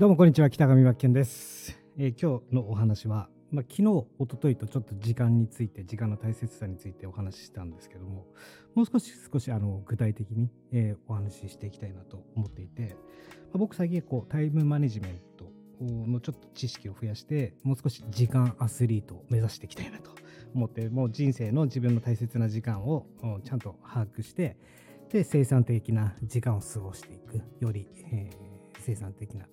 どうもこんにちは北上真剣です、えー、今日のお話は、まあ、昨日一昨日とちょっと時間について時間の大切さについてお話ししたんですけどももう少し少しあの具体的に、えー、お話ししていきたいなと思っていて、まあ、僕最近こうタイムマネジメントのちょっと知識を増やしてもう少し時間アスリートを目指していきたいなと思ってもう人生の自分の大切な時間をちゃんと把握してで生産的な時間を過ごしていくより、えー、生産的な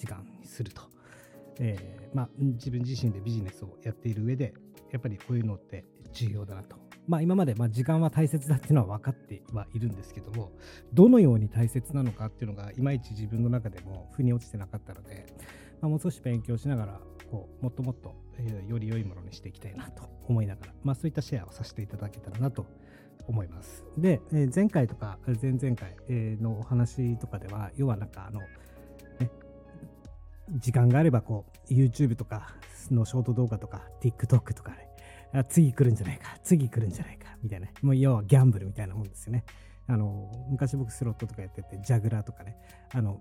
時間にすると、えー、まあ、自分自身でビジネスをやっている上でやっぱりこういうのって重要だなと。まあ、今までま時間は大切だっていうのは分かってはいるんですけどもどのように大切なのかっていうのがいまいち自分の中でも腑に落ちてなかったので、まあ、もう少し勉強しながらこうもっともっと、えより良いものにしていきたいなと思いながら、まあ、そういったシェアをさせていただけたらなと思います。で、え前回とか前々回のお話とかでは要はなんかあの時間があればこう YouTube とかのショート動画とか TikTok とかね次来るんじゃないか次来るんじゃないかみたいなもう要はギャンブルみたいなもんですよね。あの昔僕スロットとかやっててジャグラーとかねあの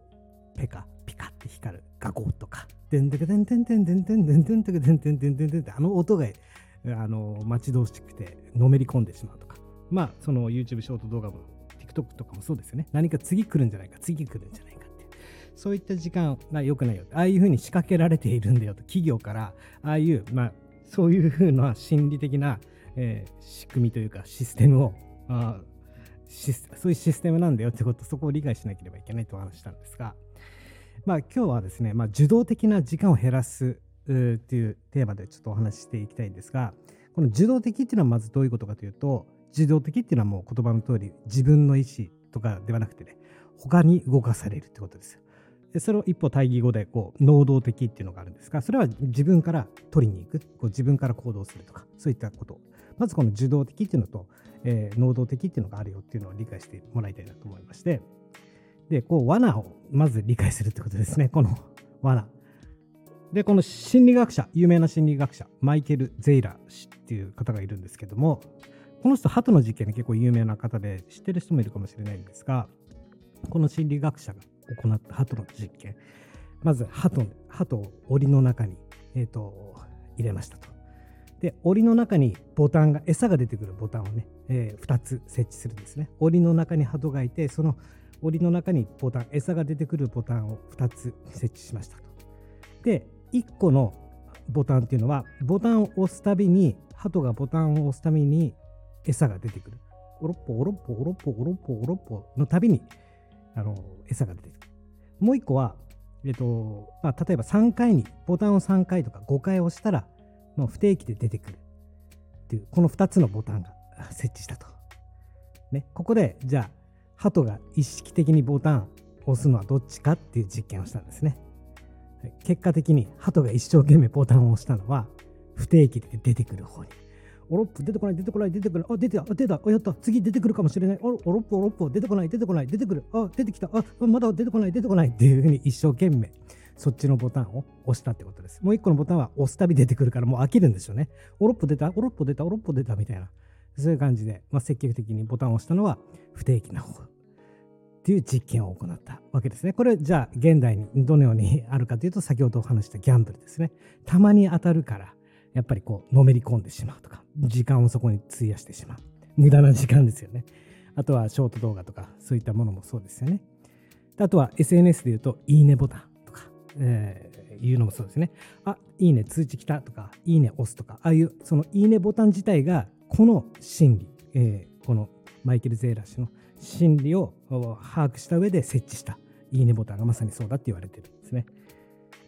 ペカピカって光るガゴとか。デンデケデンデンデンデンデンデンデンデンデンデンデンデンデンってあの音があの待ち遠しくてのめり込んでしまうとかまあその YouTube ショート動画も TikTok とかもそうですよね何か次来るんじゃないか次来るんじゃないかそういった時間が良くないよ。ああいうふうに仕掛けられているんだよと、企業から、ああいう、まあ、そういうふうな心理的な、えー、仕組みというか、システムをあそういうシステムなんだよってこと、そこを理解しなければいけないと話したんですが、まあ、今日はですね、まあ、受動的な時間を減らすっていうテーマでちょっとお話ししていきたいんですが、この受動的っていうのはまずどういうことかというと、受動的っていうのはもう言葉の通り自分の意思とかではなくてね、他に動かされるってことですよ。それを一歩対義語でこう能動的っていうのがあるんですがそれは自分から取りに行くこう自分から行動するとかそういったこと。まずこの受動的っていうのと、えー、能動的っていうのがあるよっていうのを理解してもらいたいなと思いまして。でこう罠をまず理解するってことですね。この罠。でこの心理学者有名な心理学者マイケル・ゼイラー氏っていう方がいるんですけどもこの人鳩の実験で結構有名な方で知ってる人もいるかもしれないんですがこの心理学者が行った鳩の実験。まず鳩鳩を檻の中に、えーと、入れましたと。で檻の中にボタンが餌が出てくるボタンをね、えー、2つ設置するんですね。檻の中に鳩がいてその檻の中にボタン餌が出てくるボタンを2つ設置しましたと。で1個のボタンっていうのはボタンを押すたびに鳩がボタンを押すたびに餌が出てくる。おろっぽおろっぽおろっぽおろっぽおろっぽのたびにあの餌が出てくるもう一個は、えっとまあ、例えば3回にボタンを3回とか5回押したら、まあ、不定期で出てくるっていうこの2つのボタンが設置したと。ね、ここでじゃあ鳩が意識的にボタンを押すのはどっちかっていう実験をしたんですね。結果的に鳩が一生懸命ボタンを押したのは不定期で出てくる方におろっぽ出てこない出てこない出てこないあ出てた出たあやった次出てくるかもしれないおろっぽおろっぽ出てこない出てこない出てくるあ出てきたあまだ出てこない出てこないっていうふうに一生懸命そっちのボタンを押したってことです。もう一個のボタンは押すたび出てくるからもう飽きるんですよね。おろっぽ出たおろっぽ出たおろっぽ出たみたいな。そういう感じで、まあ、積極的にボタンを押したのは不定期な方っていう実験を行ったわけですね。これじゃあ現代にどのようにあるかというと先ほどお話したギャンブルですね。たまに当たるからやっぱりこうのめり込んでしまうとか時間をそこに費やしてしまう。無駄な時間ですよね。あとはショート動画とかそういったものもそうですよね。あとは SNS で言うといいねボタンとか、えー、いうのもそうですね。あいいね通知来たとかいいね押すとかああいうそのいいねボタン自体がこの心理、えー、このマイケル・ゼーラ氏の心理を把握した上で設置したいいねボタンがまさにそうだって言われてるんですね。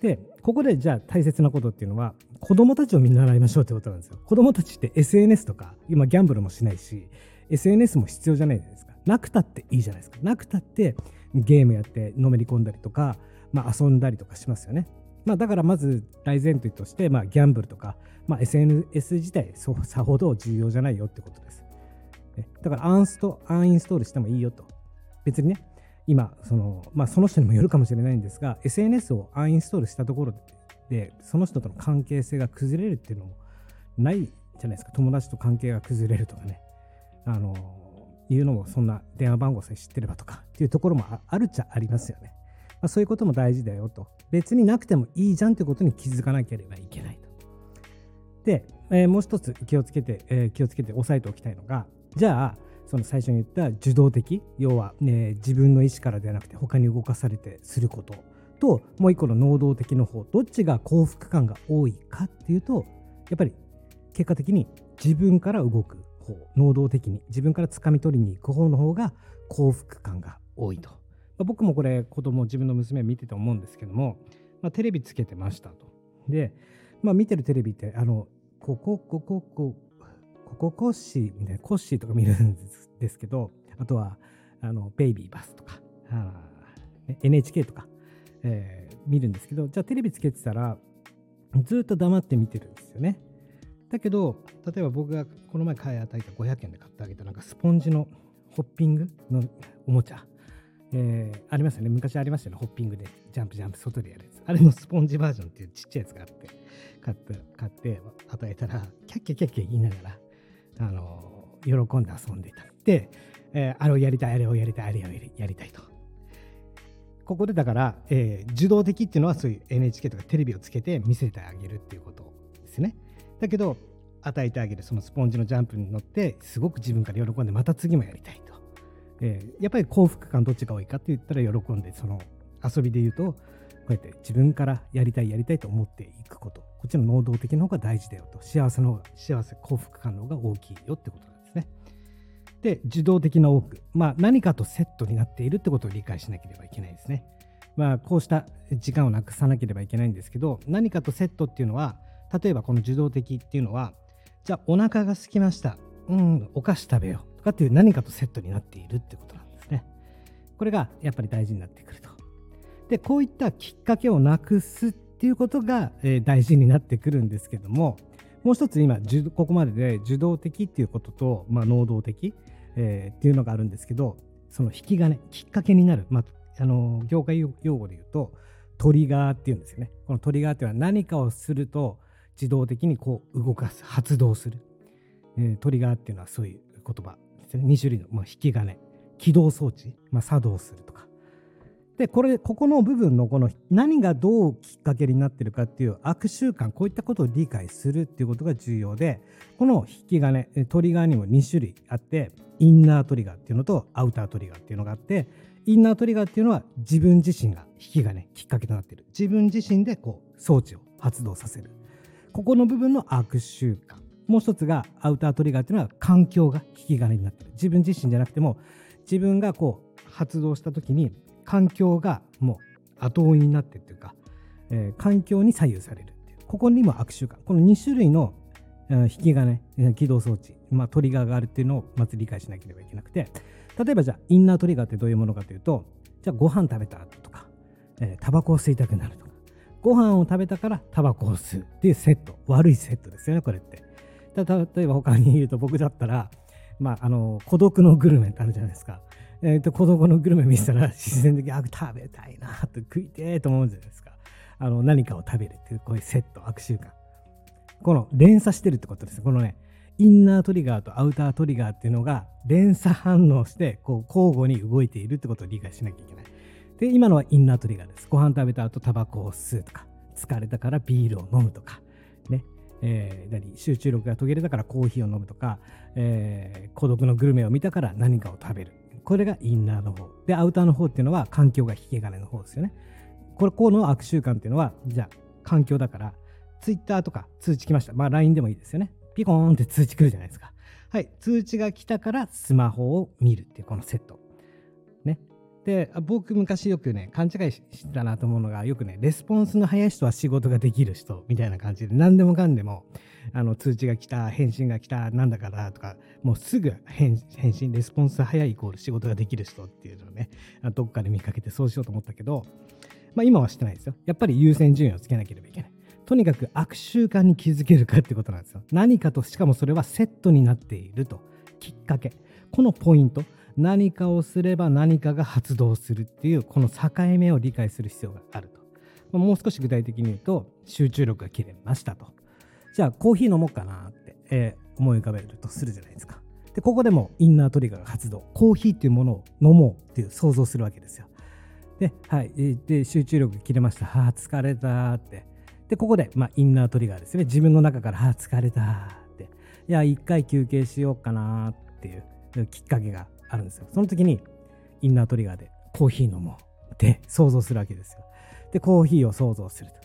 で、ここでじゃあ大切なことっていうのは、子供たちを見習いましょうってことなんですよ。子供たちって SNS とか、今ギャンブルもしないし、SNS も必要じゃないじゃないですか。なくたっていいじゃないですか。なくたってゲームやってのめり込んだりとか、まあ、遊んだりとかしますよね。まあ、だからまず大前提として、まあ、ギャンブルとか、まあ、SNS 自体そうさほど重要じゃないよってことです。だからアンストアンインストールしてもいいよと。別にね、今その、まあ、その人にもよるかもしれないんですが SNS をアンインストールしたところででその人との関係性が崩れるっていうのもないじゃないですか友達と関係が崩れるとかねあのいうのもそんな電話番号さえ知ってればとかっていうところもあるっちゃありますよねあ、そういうことも大事だよと。別になくてもいいじゃんってことに気づかなければいけないと。で、えー、もう一つ気をつけて、えー、気をつけて押さえておきたいのが、じゃあ、その最初に言った受動的、要は、ね、自分の意思からではなくて他に動かされてすることと、もう一個の能動的の方、どっちが幸福感が多いかっていうと、やっぱり結果的に自分から動く方、能動的に自分から掴み取りに行く方の方が幸福感が多いと。まあ、僕もこれ子供自分の娘見てて思うんですけども、まあ、テレビつけてましたと。で、まあ、見てるテレビってあのこここここここコッシーみたいなコッシーとか見るんですけどあとはあのベイビーバスとかあ NHK とか、えー、見るんですけどじゃあテレビつけてたらずっと黙って見てるんですよね。だけど例えば僕がこの前買い与えた500円で買ってあげたなんかスポンジのホッピングのおもちゃ、えー、ありますよね。昔ありましたよね。ホッピングでジャンプジャンプ外でやるやつ。あれのスポンジバージョンっていうちっちゃいやつがあって買って買って与えたらキャッキャキャッキャ言いながらあの喜んで遊んでいた。で、えー、あれをやりたいあれをやりたいあれをやりたいと。ここでだから、えー、受動的っていうのはそういう NHK とかテレビをつけて見せてあげるっていうことですね。だけど与えてあげるそのスポンジのジャンプに乗ってすごく自分から喜んでまた次もやりたいと、えー、やっぱり幸福感どっちが多いかって言ったら喜んでその遊びで言うとこうやって自分からやりたいやりたいと思っていくこと。こっちの能動的の方が大事だよと。幸せの幸せ幸福感の方が大きいよってこと。なんですねで受動的な多くまあ何かとセットになっているってことを理解しなければいけないですねまあこうした時間をなくさなければいけないんですけど何かとセットっていうのは例えばこの受動的っていうのはじゃあお腹が空きました。うん、お菓子食べようとかっていう何かとセットになっているってことなんですね。これがやっぱり大事になってくると。で、こういったきっかけをなくすっていうことが、えー、大事になってくるんですけども、もう一つ今、ここまでで受動的っていうことと、まあ、能動的、えー、っていうのがあるんですけど、その引き金、きっかけになる、まあ、あの業界用語で言うと、トリガーっていうんですよね。このトリガーっていうのは何かをすると、自動的にこう動かす発動する、えー、トリガーっていうのはそういう言葉ですね。2種類の、まあ、引き金。起動装置、まあ、作動するとか。でこれここの部分のこの何がどうきっかけになってるかっていう悪習慣こういったことを理解するっていうことが重要でこの引き金トリガーにも2種類あってインナートリガーっていうのとアウタートリガーっていうのがあってインナートリガーっていうのは自分自身が引き金きっかけとなっている。自分自身でこう装置を発動させる。ここの部分の悪習慣もう一つがアウタートリガーっていうのは環境が引き金になってる。自分自身じゃなくても自分がこう発動した時に環境がもう後追いになってっていうか、えー、環境に左右されるっていう。ここにも悪習慣。この2種類の引き金起動装置、まあ、トリガーがあるっていうのをまず理解しなければいけなくて。例えばじゃあインナートリガーってどういうものかというとじゃあご飯食べたとか、えー、タバコを吸いたくなるとか。ご飯を食べたからタバコを吸うっていうセット。悪いセットですよねこれって。例えば他に言うと僕だったらまああの孤独のグルメってあるじゃないですか。えー、と孤独のグルメ見せたら 自然的にあ食べたいなと食いてえと思うじゃないですかあの何かを食べるっていうこういうセット悪習慣この連鎖してるってことですこのねインナートリガーとアウタートリガーっていうのが連鎖反応してこう交互に動いているってことを理解しなきゃいけないで、今のはインナートリガーです。ご飯食べた後タバコを吸うとか、疲れたからビールを飲むとか、ね。えー、何集中力が途切れたからコーヒーを飲むとか、えー、孤独のグルメを見たから何かを食べる。これがインナーの方。で、アウターの方っていうのは環境が引き金の方ですよね。これ、この悪習慣っていうのは、じゃあ、環境だから、ツイッターとか通知来ました。まあ、LINE でもいいですよね。ピコーンって通知来るじゃないですか。はい。通知が来たからスマホを見るっていうこのセット。ねで僕昔よくね勘違いしたなと思うのがよくねレスポンスの早い人は仕事ができる人みたいな感じで何でもかんでもあの通知が来た返信が来たなんだからとかもうすぐ返信レスポンス早いイコール仕事ができる人っていうのをねどっかで見かけてそうしようと思ったけど、まあ、今はしてないですよ。やっぱり優先順位をつけなければいけない。とにかく悪習慣に気づけるかってことなんですよ。何かとしかもそれはセットになっていると。きっかけ。このポイント。何かをすれば何かが発動するっていうこの境目を理解する必要があると。もう少し具体的に言うと集中力が切れましたと。じゃあコーヒー飲もうかなって、えー、思い浮かべるとするじゃないですか。で、ここでもインナートリガーが発動。コーヒーっていうものを飲もうっていう想像するわけですよ。で、はい。で、集中力切れました。はあ、疲れたって。で、ここで、まあ、インナートリガーですね。自分の中から、はあ、疲れたって。いや、一回休憩しようかなっていうきっかけがあるんですよ。その時に、インナートリガーでコーヒー飲もうって想像するわけですよ。で、コーヒーを想像すると。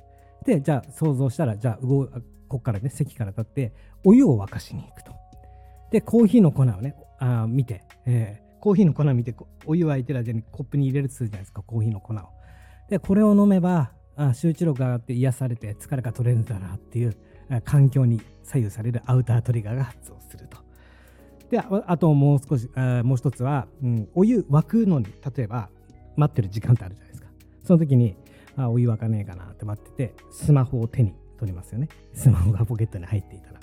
で、じゃあ想像したら、じゃあ動、ここからね、席から立って、お湯を沸かしに行くと。で、コーヒーの粉をね、あ見て、えー、コーヒーの粉を見て、お湯沸いてる間にコップに入れるとするじゃないですか、コーヒーの粉を。で、これを飲めば、あ集中力が上がって癒されて疲れが取れるんだなっていう環境に左右されるアウタートリガーが発動すると。で、あともう少し、あもう一つは、うん、お湯沸くのに、例えば待ってる時間ってあるじゃないですか。その時に、あお湯沸かねえかなって待ってて、スマホを手に取りますよね。スマホがポケットに入っていたら。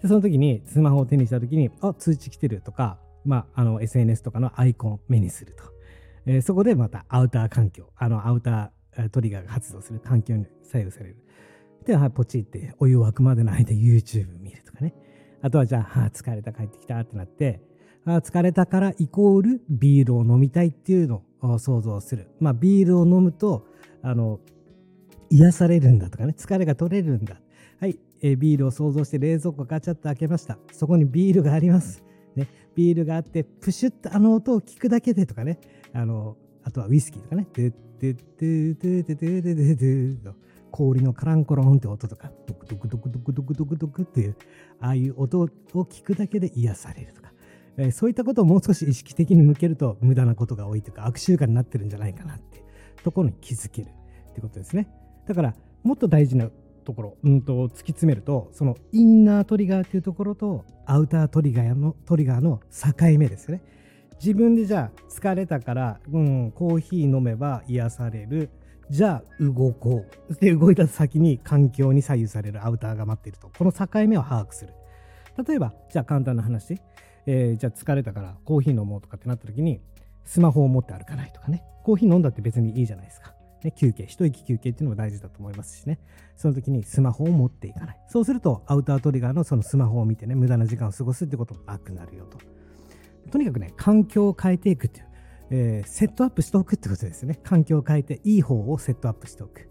で、その時にスマホを手にした時に、あ、通知来てるとか、まあ、あの SNS とかのアイコン目にすると。えー、そこでまたアウター環境、あのアウタートリガーが発動する環境に左右される。で、はい、ポチってお湯沸くまでの間 YouTube 見るとかね。あとはじゃあ、あ疲れた帰ってきたってなって、あ疲れたからイコールビールを飲みたいっていうのを想像する。まあ、ビールを飲むと、あの、癒されるんだとかね、疲れが取れるんだ。はい、えー、ビールを想像して冷蔵庫ガチャッと開けました。そこにビールがあります。ね、ビールがあって、プシュッとあの音を聞くだけでとかね、あの、あとはウイスキーとかね、ドゥッドゥッドゥドゥドゥドゥドゥドゥドゥ氷のカランコロンって音とか、ドクドクドクドクドクドクドクっていう、ああいう音を聞くだけで癒されるとか、えー、そういったことをもう少し意識的に向けると、無駄なことが多いというか、悪習慣になってるんじゃないかなっていうところに気づけるってことですね。だから、もっと大事なところ、うんと突き詰めると、そのインナートリガーっていうところと、アウタートリガーのトリガーの境目ですよね。自分でじゃあ疲れたから、うん、コーヒー飲めば癒される。じゃあ動こう。で、動いた先に環境に左右されるアウターが待っていると。この境目を把握する。例えば、じゃあ簡単な話。えー、じゃあ疲れたからコーヒー飲もうとかってなった時に、スマホを持って歩かないとかね。コーヒー飲んだって別にいいじゃないですか。ね、休憩、一息休憩っていうのも大事だと思いますしね。その時にスマホを持っていかない。そうすると、アウタートリガーのそのスマホを見てね、無駄な時間を過ごすってこともなくなるよと。とにかくね、環境を変えていくっていう、えー、セットアップしておくってことですね。環境を変えて、いい方をセットアップしておく。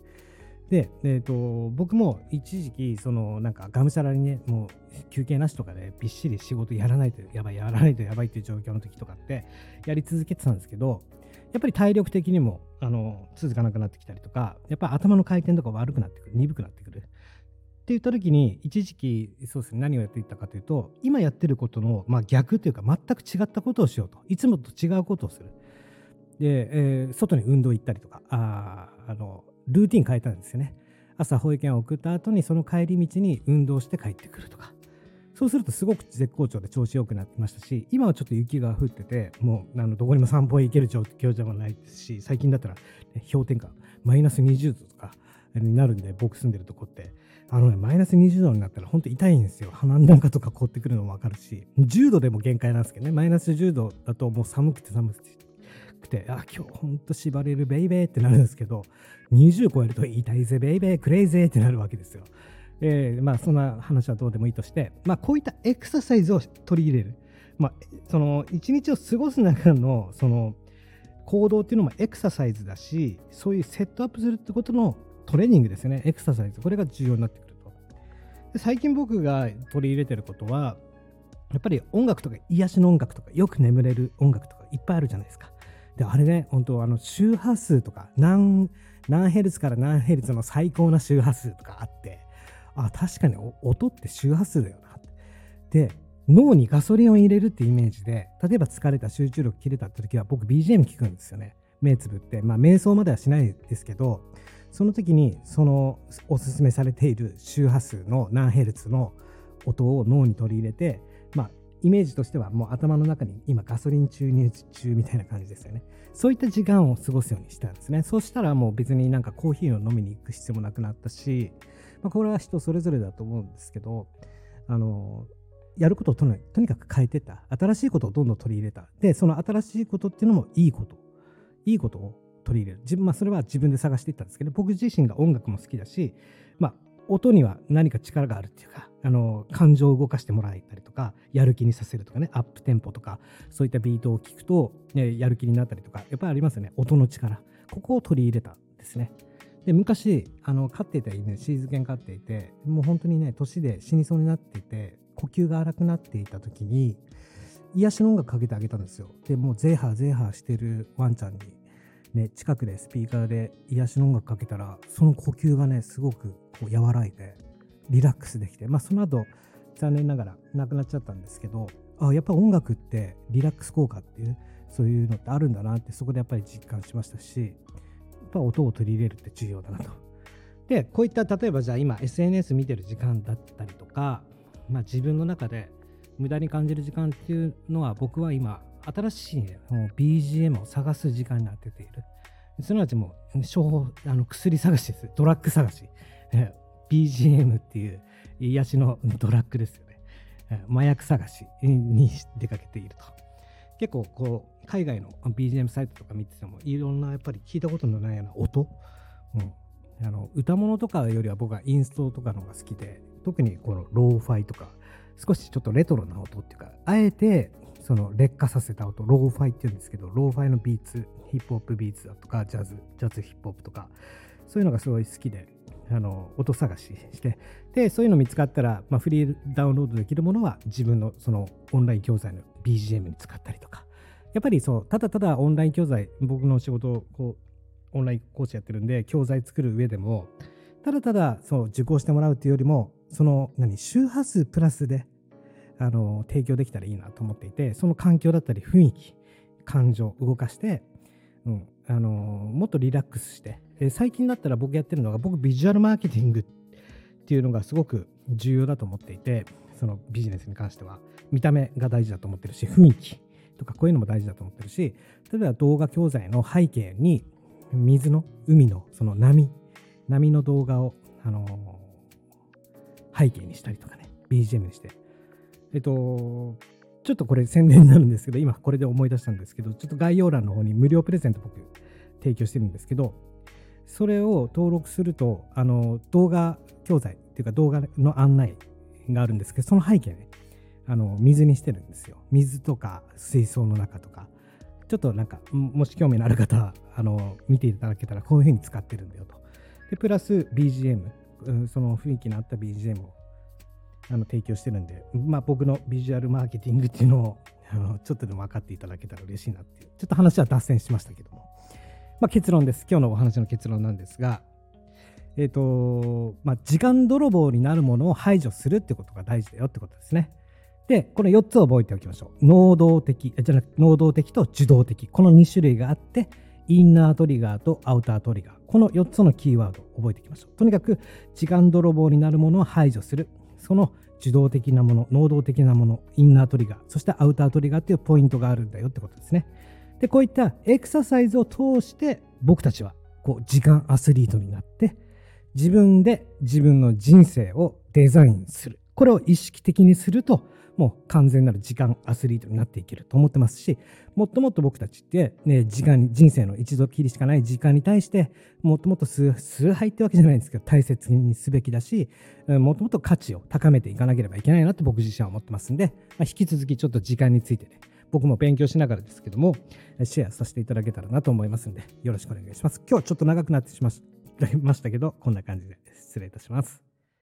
で、えーと、僕も一時期、そのなんかがむしゃらにね、もう休憩なしとかでびっしり仕事やらないとやばい、やらないとやばいっていう状況の時とかってやり続けてたんですけど、やっぱり体力的にもあの続かなくなってきたりとか、やっぱ頭の回転とか悪くなってくる、鈍くなってくる。って言った時に、一時期、そうですね、何をやっていったかというと、今やってることの、まあ、逆というか、全く違ったことをしようと。いつもと違うことをする。で、えー、外に運動行ったりとか、ああの、ルーティン変えたんですよね。朝保育園を送った後にその帰り道に運動して帰ってくるとか。そうするとすごく絶好調で調子良くなってましたし、今はちょっと雪が降ってて、もうあのどこにも散歩へ行ける状況じゃないですし、最近だったら、ね、氷点下、マイナス20度とかになるんで、僕住んでるとこって、あのね、マイナス20度になったら本当痛いんですよ。鼻なんかとか凍ってくるのもわかるし、10度でも限界なんですけどね、マイナス10度だともう寒くて寒くて、あ、今日ほんと縛れるベイベーってなるんですけど、20超えると痛いぜベイベー、クレイゼーってなるわけですよ。えー、まあそんな話はどうでもいいとして、まあこういったエクササイズを取り入れる。まあその一日を過ごす中のその行動っていうのもエクササイズだし、そういうセットアップするってことのトレーニングですよね。エクササイズ。これが重要になってくると。で最近僕が取り入れてることは、やっぱり音楽とか癒しの音楽とかよく眠れる音楽とかいっぱいあるじゃないですか。で、あれね、本当あの周波数とか何、何ヘルツから何ヘルツの最高な周波数とかあって、あ、確かに音って周波数だよな。で、脳にガソリンを入れるってイメージで、例えば疲れた集中力切れたって時は僕 BGM 聞くんですよね。目つぶって。まあ瞑想まではしないですけど、その時にそのおすすめされている周波数の何ヘルツの音を脳に取り入れて、まあイメージとしてはもう頭の中に今ガソリン注入中みたいな感じですよね。そういった時間を過ごすようにしたんですね。そうしたらもう別になんかコーヒーを飲みに行く必要もなくなったし、まあ、これは人それぞれだと思うんですけど、あの、やることをとにかく変えてた。新しいことをどんどん取り入れた。で、その新しいことっていうのもいいこと。いいことを取り入れる。自分、まあ、それは自分で探していったんですけど、僕自身が音楽も好きだし、まあ、音には何か力があるっていうか、あの、感情を動かしてもらえたりとか、やる気にさせるとかね、アップテンポとか、そういったビートを聞くと、ね、やる気になったりとか、やっぱりありますよね。音の力。ここを取り入れたんですね。で昔あの飼っていた犬シーズ犬飼っていてもう本当にね年で死にそうになっていて呼吸が荒くなっていた時に癒しの音楽かけてあげたんですよ。でもうゼーハーゼーハーしてるワンちゃんにね近くでスピーカーで癒しの音楽かけたらその呼吸がねすごくこう和らいでリラックスできてまあその後残念ながら亡くなっちゃったんですけどあやっぱ音楽ってリラックス効果っていうそういうのってあるんだなってそこでやっぱり実感しましたしぱ音を取り入れるって重要だなと。でこういった例えばじゃあ今 SNS 見てる時間だったりとか、まあ、自分の中で無駄に感じる時間っていうのは僕は今新しい、BGM を探す時間になってている。すなわちもう処方あの薬探しです。ドラッグ探し。BGM っていう癒しのドラッグですよね。麻薬探しに出かけていると。結構こう海外の BGM サイトとか見ててもいろんなやっぱり聞いたことのないような音、うん、あの歌物とかよりは僕はインストとかの方が好きで特にこのローファイとか少しちょっとレトロな音っていうかあえてその劣化させた音ローファイっていうんですけどローファイのビーツヒップホップビーツだとかジャズジャズヒップホップとかそういうのがすごい好きであの音探ししてでそういうの見つかったら、まあ、フリーダウンロードできるものは自分のそのオンライン教材の BGM に使ったりとか。やっぱりそうただただオンライン教材僕の仕事をこうオンライン講師やってるんで教材作る上でもただただそう受講してもらうというよりもその何周波数プラスであの提供できたらいいなと思っていてその環境だったり雰囲気感情動かして、うん、あのもっとリラックスして、え最近だったら僕やってるのが僕ビジュアルマーケティングっていうのがすごく重要だと思っていてそのビジネスに関しては見た目が大事だと思ってるし雰囲気とかこういうのも大事だと思ってるし例えば動画教材の背景に水の海のその波波の動画を、あの背景にしたりとかね BGM にして。えっとちょっとこれ宣伝になるんですけど今これで思い出したんですけどちょっと概要欄の方に無料プレゼント僕提供してるんですけどそれを登録するとあの動画教材っていうか動画の案内があるんですけどその背景ねあの水にしてるんですよ。水とか水槽の中とか。ちょっとなんかもし興味のある方はあの見ていただけたらこういう風に使ってるんだよと。でプラス BGM、うん、その雰囲気のあった BGM をあの提供してるんで、まあ、僕のビジュアルマーケティングっていうのをあのちょっとでも分かっていただけたら嬉しいなっていう。ちょっと話は脱線しましたけども、まあ、結論です。今日のお話の結論なんですがえ、ー、とまあ時間泥棒になるものを排除するってことが大事だよってことですねで、この4つを覚えておきましょう。能動的、じゃなくて能動的と受動的。この2種類があって、インナートリガーとアウタートリガー。この4つのキーワードを覚えておきましょう。とにかく、時間泥棒になるものを排除する。その受動的なもの、能動的なもの、インナートリガー、そしてアウタートリガーっていうポイントがあるんだよってことですね。で、こういったエクササイズを通して僕たちはこう時間アスリートになって自分で自分の人生をデザインする。これを意識的にするともう完全なる時間アスリートになっていけると思ってますし、もっともっと僕たちって、ね、時間、人生の一度きりしかない時間に対して、もっともっと崇拝ってわけじゃないんですけど、大切にすべきだし、もっともっと価値を高めていかなければいけないなって僕自身は思ってますんで、まあ、引き続きちょっと時間についてね、僕も勉強しながらですけども、シェアさせていただけたらなと思いますんで、よろしくお願いします。今日ちょっと長くなってしまいましたけど、こんな感じで失礼いたします。